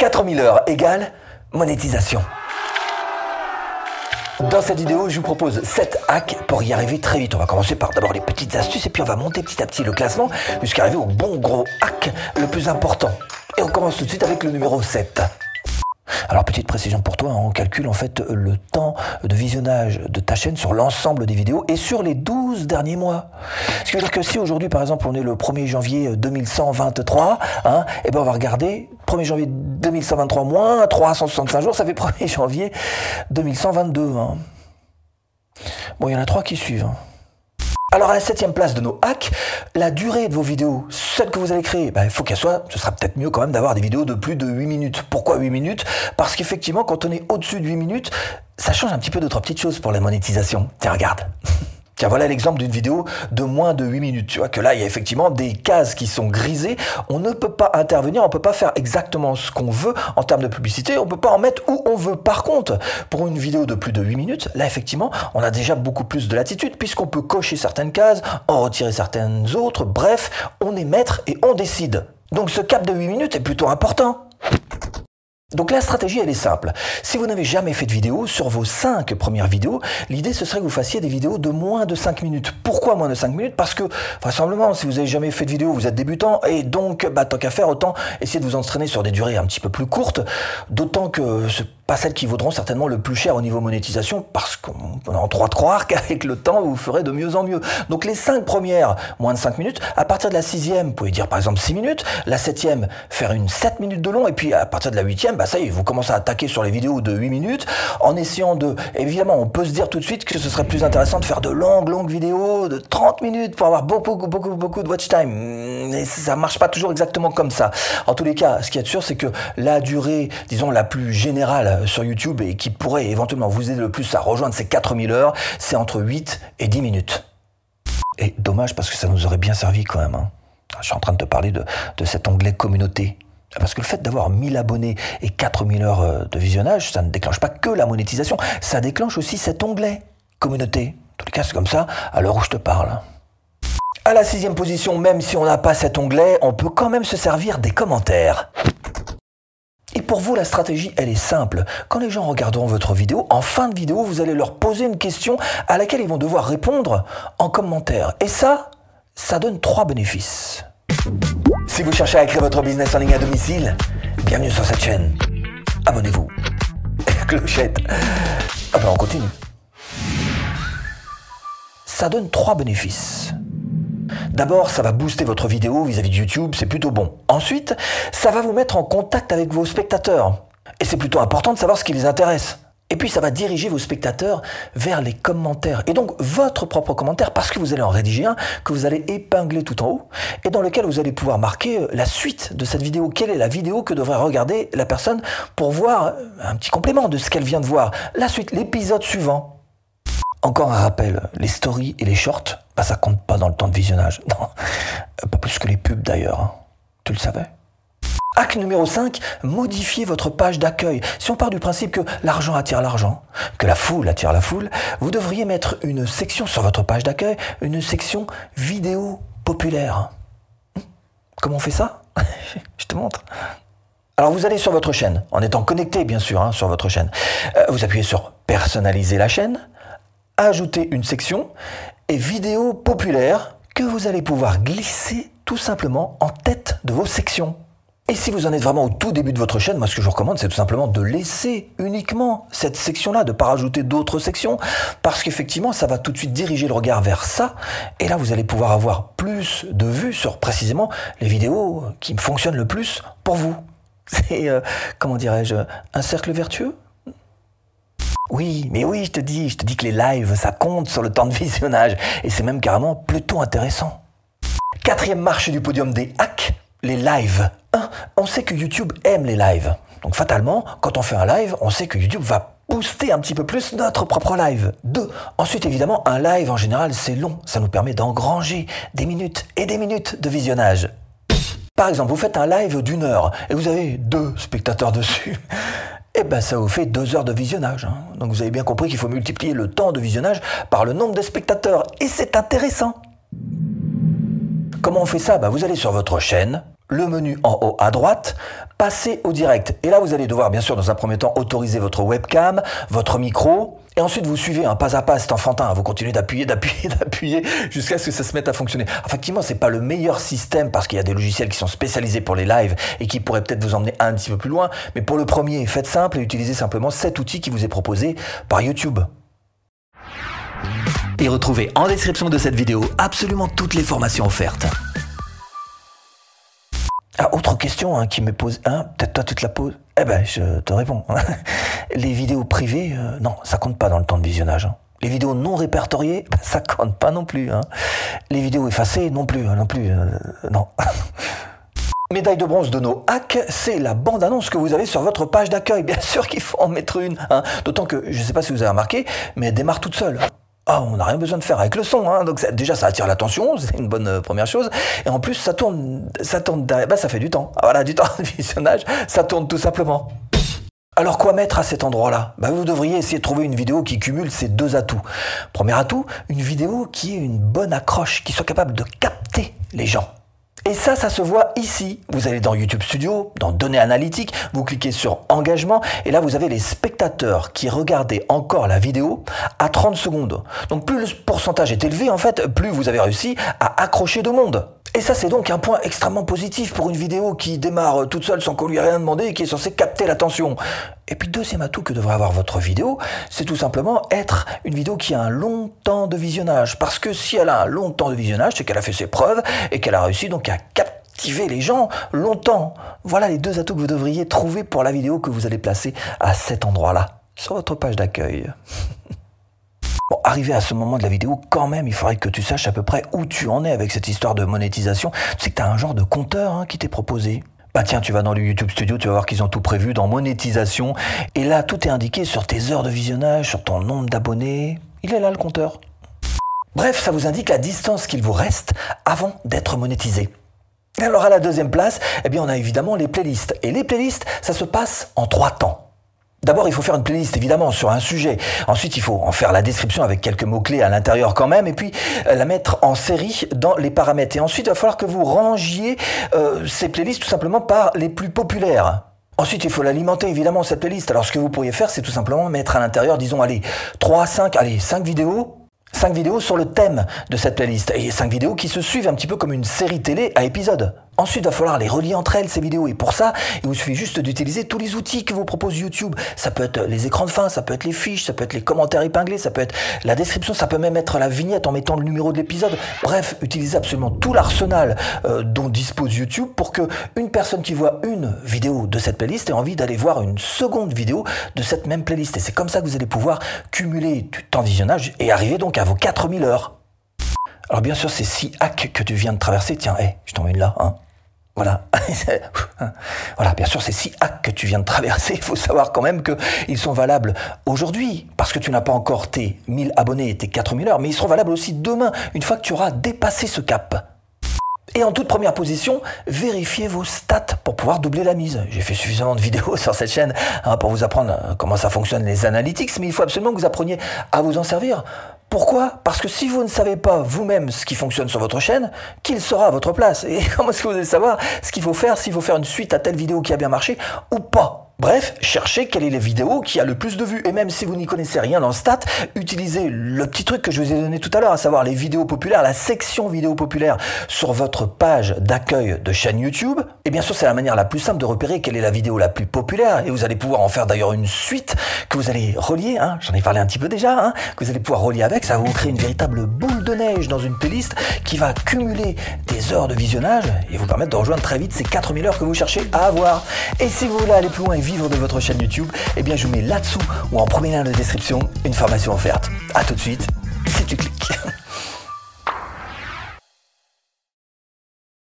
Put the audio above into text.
4000 heures égale monétisation. Dans cette vidéo, je vous propose 7 hacks pour y arriver très vite. On va commencer par d'abord les petites astuces et puis on va monter petit à petit le classement jusqu'à arriver au bon gros hack le plus important. Et on commence tout de suite avec le numéro 7. Alors petite précision pour toi, on calcule en fait le temps de visionnage de ta chaîne sur l'ensemble des vidéos et sur les 12 derniers mois. Ce qui veut dire que si aujourd'hui par exemple on est le 1er janvier 2123, hein, et eh ben on va regarder 1er janvier 2123 moins 365 jours, ça fait 1er janvier 2122. Hein. Bon, il y en a trois qui suivent. Hein. Alors à la septième place de nos hacks, la durée de vos vidéos, celles que vous allez créer, ben, il faut qu'elle soit, ce sera peut-être mieux quand même d'avoir des vidéos de plus de 8 minutes. Pourquoi 8 minutes? Parce qu'effectivement, quand on est au-dessus de 8 minutes, ça change un petit peu d'autres petites choses pour la monétisation. Tiens, regarde. Tiens, voilà l'exemple d'une vidéo de moins de 8 minutes. Tu vois que là, il y a effectivement des cases qui sont grisées. On ne peut pas intervenir, on ne peut pas faire exactement ce qu'on veut en termes de publicité. On ne peut pas en mettre où on veut. Par contre, pour une vidéo de plus de 8 minutes, là, effectivement, on a déjà beaucoup plus de latitude puisqu'on peut cocher certaines cases, en retirer certaines autres. Bref, on est maître et on décide. Donc ce cap de 8 minutes est plutôt important. Donc la stratégie, elle est simple. Si vous n'avez jamais fait de vidéo, sur vos 5 premières vidéos, l'idée ce serait que vous fassiez des vidéos de moins de 5 minutes. Pourquoi moins de 5 minutes? Parce que, vraisemblablement, si vous n'avez jamais fait de vidéo, vous êtes débutant, et donc, bah, tant qu'à faire, autant essayer de vous entraîner sur des durées un petit peu plus courtes, d'autant que ce pas celles qui vaudront certainement le plus cher au niveau monétisation, parce qu'on a en droit de croire qu'avec le temps, vous ferez de mieux en mieux. Donc les cinq premières, moins de 5 minutes. À partir de la sixième, vous pouvez dire par exemple 6 minutes. La septième, faire une 7 minutes de long. Et puis à partir de la huitième, bah ça y est, vous commencez à attaquer sur les vidéos de 8 minutes, en essayant de... Évidemment, on peut se dire tout de suite que ce serait plus intéressant de faire de longues, longues vidéos de 30 minutes pour avoir beaucoup, beaucoup, beaucoup de watch time. Mais ça marche pas toujours exactement comme ça. En tous les cas, ce qui est sûr, c'est que la durée, disons, la plus générale euh, sur YouTube et qui pourrait éventuellement vous aider le plus à rejoindre ces 4000 heures, c'est entre 8 et 10 minutes. Et dommage parce que ça nous aurait bien servi quand même. Hein. Je suis en train de te parler de, cet onglet communauté. Parce que le fait d'avoir 1000 abonnés et 4000 heures euh, de visionnage, ça ne déclenche pas que la monétisation, ça déclenche aussi cet onglet communauté. En tout cas, c'est comme ça à l'heure où je te parle. À la sixième position, même si on n'a pas cet onglet, on peut quand même se servir des commentaires. Pour vous, la stratégie, elle est simple. Quand les gens regarderont votre vidéo, en fin de vidéo, vous allez leur poser une question à laquelle ils vont devoir répondre en commentaire. Et ça, ça donne trois bénéfices. Si vous cherchez à créer votre business en ligne à domicile, bienvenue sur cette chaîne. Abonnez-vous. Clochette. Ah ben on continue. Ça donne trois bénéfices. D'abord, ça va booster votre vidéo vis-à-vis de YouTube, c'est plutôt bon. Ensuite, ça va vous mettre en contact avec vos spectateurs. Et c'est plutôt important de savoir ce qui les intéresse. Et puis ça va diriger vos spectateurs vers les commentaires. Et donc votre propre commentaire, parce que vous allez en rédiger un, que vous allez épingler tout en haut, et dans lequel vous allez pouvoir marquer euh, la suite de cette vidéo. Quelle est la vidéo que devrait regarder la personne pour voir euh, un petit complément de ce qu'elle vient de voir. La suite, l'épisode suivant. Encore un rappel, les stories et les shorts, bah, ça compte pas dans le temps de visionnage. Pas plus que les pubs d'ailleurs. Hein. Tu le savais Hack numéro 5, modifiez votre page d'accueil. Si on part du principe que l'argent attire l'argent, que la foule attire la foule, vous devriez mettre une section sur votre page d'accueil, une section vidéo populaire. Hum, comment on fait ça? Je te montre. Alors vous allez sur votre chaîne, en étant connecté bien sûr hein, sur votre chaîne. Euh, vous appuyez sur personnaliser la chaîne, ajouter une section et vidéo populaire que vous allez pouvoir glisser tout simplement en tête de vos sections. Et si vous en êtes vraiment au tout début de votre chaîne, moi ce que je vous recommande c'est tout simplement de laisser uniquement cette section-là, de ne pas rajouter d'autres sections, parce qu'effectivement ça va tout de suite diriger le regard vers ça, et là vous allez pouvoir avoir plus de vues sur précisément les vidéos qui fonctionnent le plus pour vous. C'est, euh, comment dirais-je, un cercle vertueux? Oui, mais oui, je te dis, je te dis que les lives, ça compte sur le temps de visionnage. Et c'est même carrément plutôt intéressant. Quatrième marche du podium des hacks, les lives. on sait que YouTube aime les lives. Donc fatalement, quand on fait un live, on sait que YouTube va booster un petit peu plus notre propre live. Deux, ensuite évidemment, un live en général, c'est long. Ça nous permet d'engranger des minutes et des minutes de visionnage. Par exemple, vous faites un live d'une heure et vous avez deux spectateurs dessus eh ben ça vous fait deux heures de visionnage. Hein. Donc vous avez bien compris qu'il faut multiplier le temps de visionnage par le nombre de spectateurs. Et c'est intéressant. Comment on fait ça? Bah, Vous allez sur votre chaîne, le menu en haut à droite, passez au direct. Et là, vous allez devoir, bien sûr, dans un premier temps, autoriser votre webcam, votre micro, et ensuite, vous suivez un pas à pas, c'est enfantin. Vous continuez d'appuyer, d'appuyer, d'appuyer jusqu'à ce que ça se mette à fonctionner. Effectivement, c'est pas le meilleur système parce qu'il y a des logiciels qui sont spécialisés pour les lives et qui pourraient peut-être vous emmener un petit peu plus loin. Mais pour le premier, faites simple et utilisez simplement cet outil qui vous est proposé par YouTube. Et retrouvez en description de cette vidéo absolument toutes les formations offertes. Ah, autre question hein, qui me pose, peut-être toi tu te la poses. Eh ben, je te réponds. Les vidéos privées, euh, non, ça compte pas dans le temps de visionnage. Hein. Les vidéos non répertoriées, ça compte pas non plus. Hein. Les vidéos effacées, non plus, non plus, euh, non. Médaille de bronze de nos hacks, c'est la bande-annonce que vous avez sur votre page d'accueil. Bien sûr qu'il faut en mettre une. D'autant que, je ne sais pas si vous avez remarqué, mais elle démarre toute seule. Ah, on n'a rien besoin de faire avec le son, hein. donc déjà ça attire l'attention, c'est une bonne euh, première chose. Et en plus ça tourne, ça tourne, bah, ça fait du temps. Ah, voilà, du temps de visionnage, ça tourne tout simplement. Alors quoi mettre à cet endroit-là? Bah, Vous devriez essayer de trouver une vidéo qui cumule ces deux atouts. Premier atout, une vidéo qui ait une bonne accroche, qui soit capable de capter les gens. Et ça, ça se voit ici. Vous allez dans YouTube Studio, dans Données analytiques, vous cliquez sur Engagement, et là vous avez les spectateurs qui regardaient encore la vidéo à 30 secondes. Donc plus le pourcentage est élevé, en fait, plus vous avez réussi à accrocher de monde. Et ça, c'est donc un point extrêmement positif pour une vidéo qui démarre toute seule sans qu'on lui ait rien demandé et qui est censée capter l'attention. Et puis, deuxième atout que devrait avoir votre vidéo, c'est tout simplement être une vidéo qui a un long temps de visionnage. Parce que si elle a un long temps de visionnage, c'est qu'elle a fait ses preuves et qu'elle a réussi donc à captiver les gens longtemps. Voilà les deux atouts que vous devriez trouver pour la vidéo que vous allez placer à cet endroit-là, sur votre page d'accueil. Bon, arrivé à ce moment de la vidéo, quand même, il faudrait que tu saches à peu près où tu en es avec cette histoire de monétisation. Sais que tu as un genre de compteur hein, qui t'est proposé. Bah tiens, tu vas dans le YouTube Studio, tu vas voir qu'ils ont tout prévu dans monétisation. Et là, tout est indiqué sur tes heures de visionnage, sur ton nombre d'abonnés. Il est là le compteur. Bref, ça vous indique la distance qu'il vous reste avant d'être monétisé. Alors à la deuxième place, eh bien on a évidemment les playlists. Et les playlists, ça se passe en trois temps. D'abord, il faut faire une playlist évidemment sur un sujet. Ensuite, il faut en faire la description avec quelques mots-clés à l'intérieur quand même, et puis euh, la mettre en série dans les paramètres. Et ensuite, il va falloir que vous rangiez euh, ces playlists tout simplement par les plus populaires. Ensuite, il faut l'alimenter évidemment cette playlist. Alors, ce que vous pourriez faire, c'est tout simplement mettre à l'intérieur, disons, allez, 3, 5, allez, 5 vidéos 5 vidéos sur le thème de cette playlist et 5 vidéos qui se suivent un petit peu comme une série télé à épisodes. Ensuite, il va falloir les relier entre elles, ces vidéos. Et pour ça, il vous suffit juste d'utiliser tous les outils que vous propose YouTube. Ça peut être les écrans de fin, ça peut être les fiches, ça peut être les commentaires épinglés, ça peut être la description, ça peut même être la vignette en mettant le numéro de l'épisode. Bref, utilisez absolument tout l'arsenal euh, dont dispose YouTube pour que une personne qui voit une vidéo de cette playlist ait envie d'aller voir une seconde vidéo de cette même playlist. Et c'est comme ça que vous allez pouvoir cumuler du temps de visionnage et arriver donc à vos 4000 heures. Alors bien sûr, ces six hacks que tu viens de traverser, tiens, hé, je t'en mets une là, hein. Voilà. bien sûr, ces six hacks que tu viens de traverser, il faut savoir quand même qu'ils sont valables aujourd'hui, parce que tu n'as pas encore tes 1000 abonnés et tes 4000 heures, mais ils seront valables aussi demain, une fois que tu auras dépassé ce cap. Et en toute première position, vérifiez vos stats pour pouvoir doubler la mise. J'ai fait suffisamment de vidéos sur cette chaîne hein, pour vous apprendre euh, comment ça fonctionne les analytics, mais il faut absolument que vous appreniez à vous en servir pourquoi? Parce que si vous ne savez pas vous-même ce qui fonctionne sur votre chaîne, qui le saura à votre place. Et comment est-ce que vous allez savoir ce qu'il faut faire, s'il faut faire une suite à telle vidéo qui a bien marché ou pas? Bref, cherchez quelle est la vidéo qui a le plus de vues. Et même si vous n'y connaissez rien dans le stat, utilisez le petit truc que je vous ai donné tout à l'heure, à savoir les vidéos populaires, la section vidéos populaires sur votre page d'accueil de chaîne YouTube. Et bien sûr, c'est la manière la plus simple de repérer quelle est la vidéo la plus populaire. Et vous allez pouvoir en faire d'ailleurs une suite que vous allez relier, hein, j'en ai parlé un petit peu déjà, hein, que vous allez pouvoir relier avec. Ça va vous créer une véritable boule de neige dans une playlist qui va cumuler des heures de visionnage et vous permettre de rejoindre très vite ces 4000 heures que vous cherchez à avoir. Et si vous voulez aller plus loin et vivre de votre chaîne YouTube, eh bien je vous mets là-dessous ou en premier lien de description une formation offerte. A tout de suite